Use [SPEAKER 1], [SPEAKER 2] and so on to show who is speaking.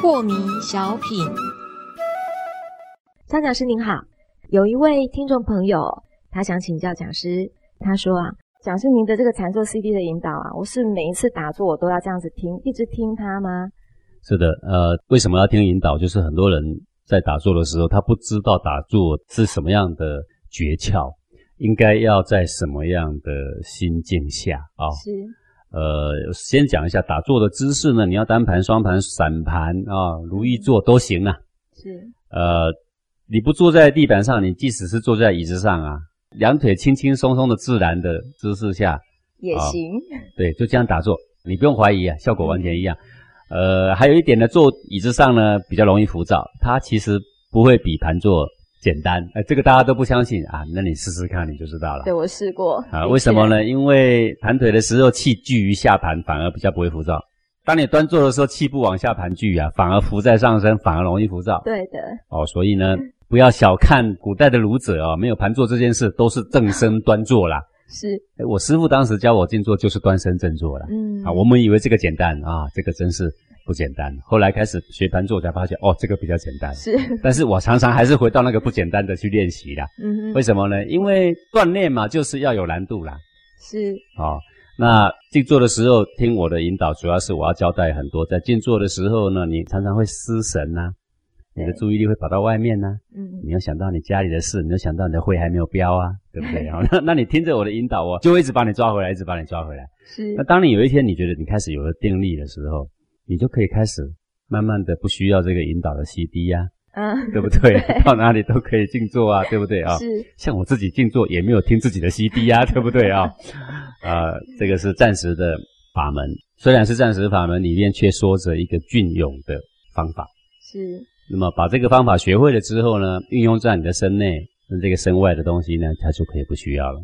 [SPEAKER 1] 破迷小品，张讲师您好，有一位听众朋友，他想请教讲师，他说啊，讲师您的这个禅坐 CD 的引导啊，我是每一次打坐我都要这样子听，一直听它吗？
[SPEAKER 2] 是的，呃，为什么要听引导？就是很多人在打坐的时候，他不知道打坐是什么样的诀窍，应该要在什么样的心境下啊？
[SPEAKER 1] 是。
[SPEAKER 2] 呃，先讲一下打坐的姿势呢，你要单盘、双盘、散盘啊，如意坐都行啊。
[SPEAKER 1] 是。
[SPEAKER 2] 呃，你不坐在地板上，你即使是坐在椅子上啊，两腿轻轻松松的自然的姿势下
[SPEAKER 1] 也行。
[SPEAKER 2] 对，就这样打坐，你不用怀疑啊，效果完全一样。呃，还有一点呢，坐椅子上呢比较容易浮躁，它其实不会比盘坐。简单，哎，这个大家都不相信啊，那你试试看，你就知道了。
[SPEAKER 1] 对我试过
[SPEAKER 2] 啊，为什么呢？因为盘腿的时候气聚于下盘，反而比较不会浮躁。当你端坐的时候，气不往下盘聚啊，反而浮在上身，反而容易浮躁。
[SPEAKER 1] 对的。
[SPEAKER 2] 哦，所以呢，不要小看古代的儒者啊，没有盘坐这件事，都是正身端坐啦。
[SPEAKER 1] 是。
[SPEAKER 2] 我师父当时教我静坐，就是端身正坐了。嗯。啊，我们以为这个简单啊，这个真是。不简单。后来开始学盘坐，才发现哦，这个比较简单。
[SPEAKER 1] 是，
[SPEAKER 2] 但是我常常还是回到那个不简单的去练习啦。嗯，为什么呢？因为锻炼嘛，就是要有难度啦。
[SPEAKER 1] 是。
[SPEAKER 2] 哦，那静坐的时候听我的引导，主要是我要交代很多。在静坐的时候呢，你常常会失神呐，你的注意力会跑到外面呐。嗯。你要想到你家里的事，你要想到你的会还没有标啊，对不对？好，那那你听着我的引导我，就会一直把你抓回来，一直把你抓回来。
[SPEAKER 1] 是。
[SPEAKER 2] 那当你有一天你觉得你开始有了定力的时候，你就可以开始慢慢的不需要这个引导的 CD 呀，嗯，对不对？到哪里都可以静坐啊，对不对啊？
[SPEAKER 1] 是。
[SPEAKER 2] 像我自己静坐也没有听自己的 CD 呀，对不对啊？啊，这个是暂时的法门，虽然是暂时法门，里面却说着一个隽永的方法。
[SPEAKER 1] 是。
[SPEAKER 2] 那么把这个方法学会了之后呢，运用在你的身内那这个身外的东西呢，它就可以不需要了。